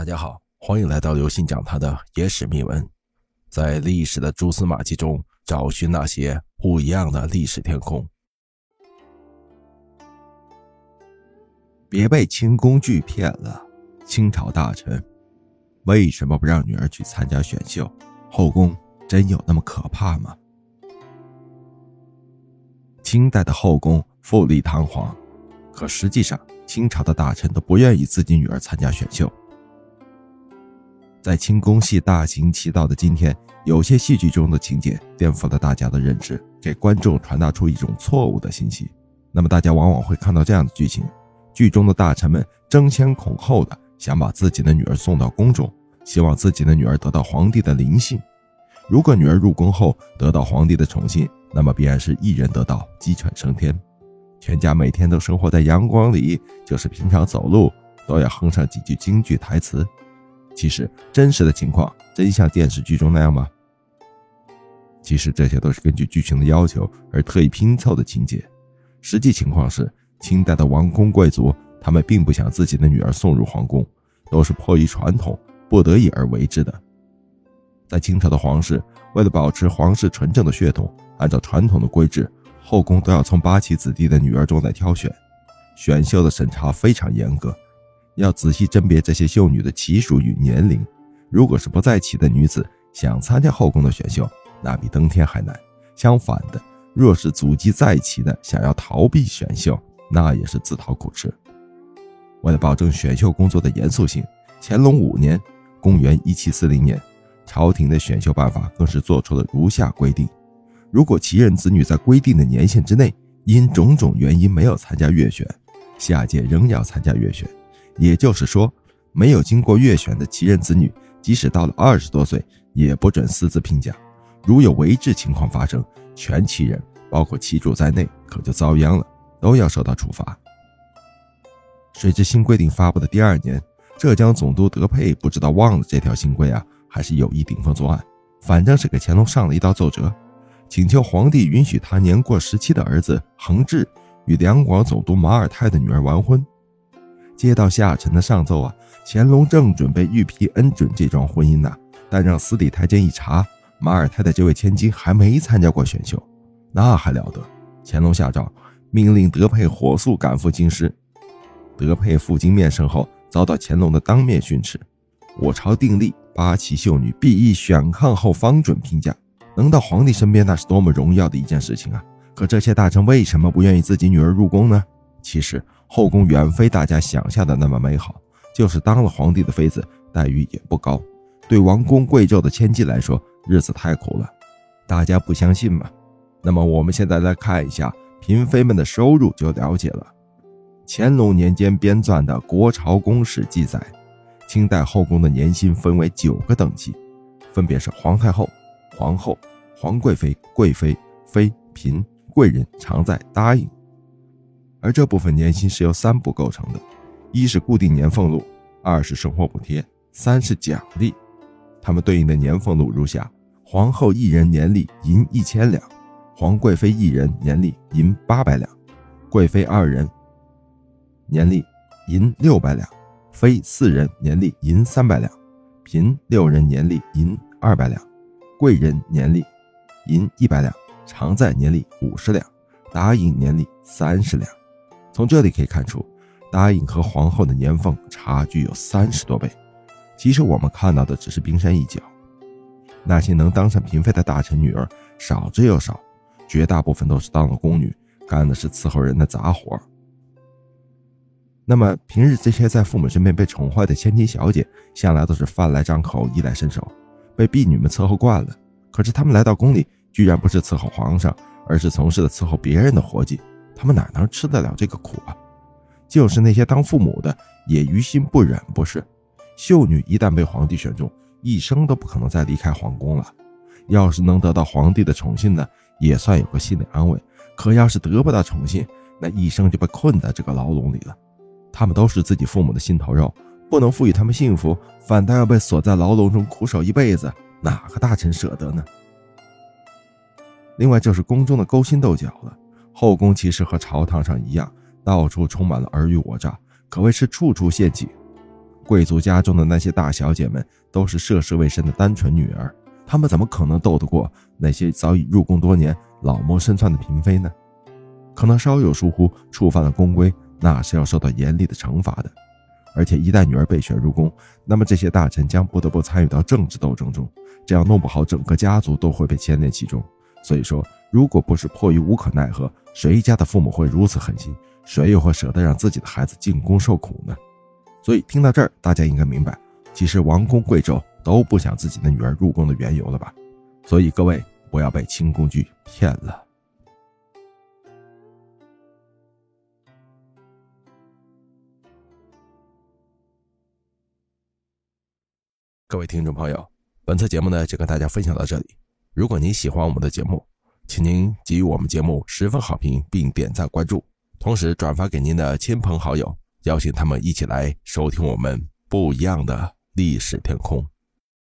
大家好，欢迎来到刘信讲他的野史秘闻，在历史的蛛丝马迹中找寻那些不一样的历史天空。别被清宫剧骗了，清朝大臣为什么不让女儿去参加选秀？后宫真有那么可怕吗？清代的后宫富丽堂皇，可实际上清朝的大臣都不愿意自己女儿参加选秀。在清宫戏大行其道的今天，有些戏剧中的情节颠覆了大家的认知，给观众传达出一种错误的信息。那么大家往往会看到这样的剧情：剧中的大臣们争先恐后的想把自己的女儿送到宫中，希望自己的女儿得到皇帝的临幸。如果女儿入宫后得到皇帝的宠幸，那么必然是一人得道，鸡犬升天，全家每天都生活在阳光里，就是平常走路都要哼上几句京剧台词。其实真实的情况真像电视剧中那样吗？其实这些都是根据剧情的要求而特意拼凑的情节。实际情况是，清代的王公贵族他们并不想自己的女儿送入皇宫，都是迫于传统不得已而为之的。在清朝的皇室，为了保持皇室纯正的血统，按照传统的规制，后宫都要从八旗子弟的女儿中来挑选，选秀的审查非常严格。要仔细甄别这些秀女的旗属与年龄。如果是不在旗的女子想参加后宫的选秀，那比登天还难。相反的，若是祖籍在旗的想要逃避选秀，那也是自讨苦吃。为了保证选秀工作的严肃性，乾隆五年（公元1740年），朝廷的选秀办法更是做出了如下规定：如果旗人子女在规定的年限之内因种种原因没有参加月选，下届仍要参加月选。也就是说，没有经过月选的旗人子女，即使到了二十多岁，也不准私自聘嫁。如有违制情况发生，全旗人，包括旗主在内，可就遭殃了，都要受到处罚。谁知新规定发布的第二年，浙江总督德佩不知道忘了这条新规啊，还是有意顶风作案，反正是给乾隆上了一道奏折，请求皇帝允许他年过十七的儿子恒志与两广总督马尔泰的女儿完婚。接到下臣的上奏啊，乾隆正准备御批恩准这桩婚姻呢，但让司礼太监一查，马尔泰的这位千金还没参加过选秀，那还了得！乾隆下诏，命令德佩火速赶赴京师。德佩赴京面圣后，遭到乾隆的当面训斥：“我朝定例，八旗秀女必依选抗后方准聘嫁，能到皇帝身边，那是多么荣耀的一件事情啊！可这些大臣为什么不愿意自己女儿入宫呢？其实。”后宫远非大家想象的那么美好，就是当了皇帝的妃子，待遇也不高。对王公贵胄的千金来说，日子太苦了。大家不相信吗？那么我们现在来看一下嫔妃们的收入，就了解了。乾隆年间编撰的《国朝宫史》记载，清代后宫的年薪分为九个等级，分别是皇太后、皇后、皇贵妃、贵妃、妃、嫔、贵人、常在、答应。而这部分年薪是由三部构成的：一是固定年俸禄，二是生活补贴，三是奖励。他们对应的年俸禄如下：皇后一人年例银一千两，皇贵妃一人年例银八百两，贵妃二人年例银六百两，妃四人年例银三百两，嫔六人年例银二百两，贵人年例银一百两，常在年例五十两，答应年例三十两。从这里可以看出，答应和皇后的年俸差距有三十多倍。其实我们看到的只是冰山一角，那些能当上嫔妃的大臣女儿少之又少，绝大部分都是当了宫女，干的是伺候人的杂活。那么平日这些在父母身边被宠坏的千金小姐，向来都是饭来张口、衣来伸手，被婢女们伺候惯了。可是她们来到宫里，居然不是伺候皇上，而是从事了伺候别人的活计。他们哪能吃得了这个苦啊？就是那些当父母的也于心不忍，不是？秀女一旦被皇帝选中，一生都不可能再离开皇宫了。要是能得到皇帝的宠幸呢，也算有个心理安慰。可要是得不到宠幸，那一生就被困在这个牢笼里了。他们都是自己父母的心头肉，不能赋予他们幸福，反倒要被锁在牢笼中苦守一辈子，哪个大臣舍得呢？另外就是宫中的勾心斗角了。后宫其实和朝堂上一样，到处充满了尔虞我诈，可谓是处处陷阱。贵族家中的那些大小姐们都是涉世未深的单纯女儿，她们怎么可能斗得过那些早已入宫多年、老谋深算的嫔妃呢？可能稍有疏忽，触犯了宫规，那是要受到严厉的惩罚的。而且一旦女儿被选入宫，那么这些大臣将不得不参与到政治斗争中，这样弄不好整个家族都会被牵连其中。所以说，如果不是迫于无可奈何，谁家的父母会如此狠心？谁又会舍得让自己的孩子进宫受苦呢？所以听到这儿，大家应该明白，其实王公贵胄都不想自己的女儿入宫的缘由了吧？所以各位不要被清宫剧骗了。各位听众朋友，本次节目呢就跟大家分享到这里。如果您喜欢我们的节目，请您给予我们节目十分好评，并点赞关注，同时转发给您的亲朋好友，邀请他们一起来收听我们不一样的历史天空。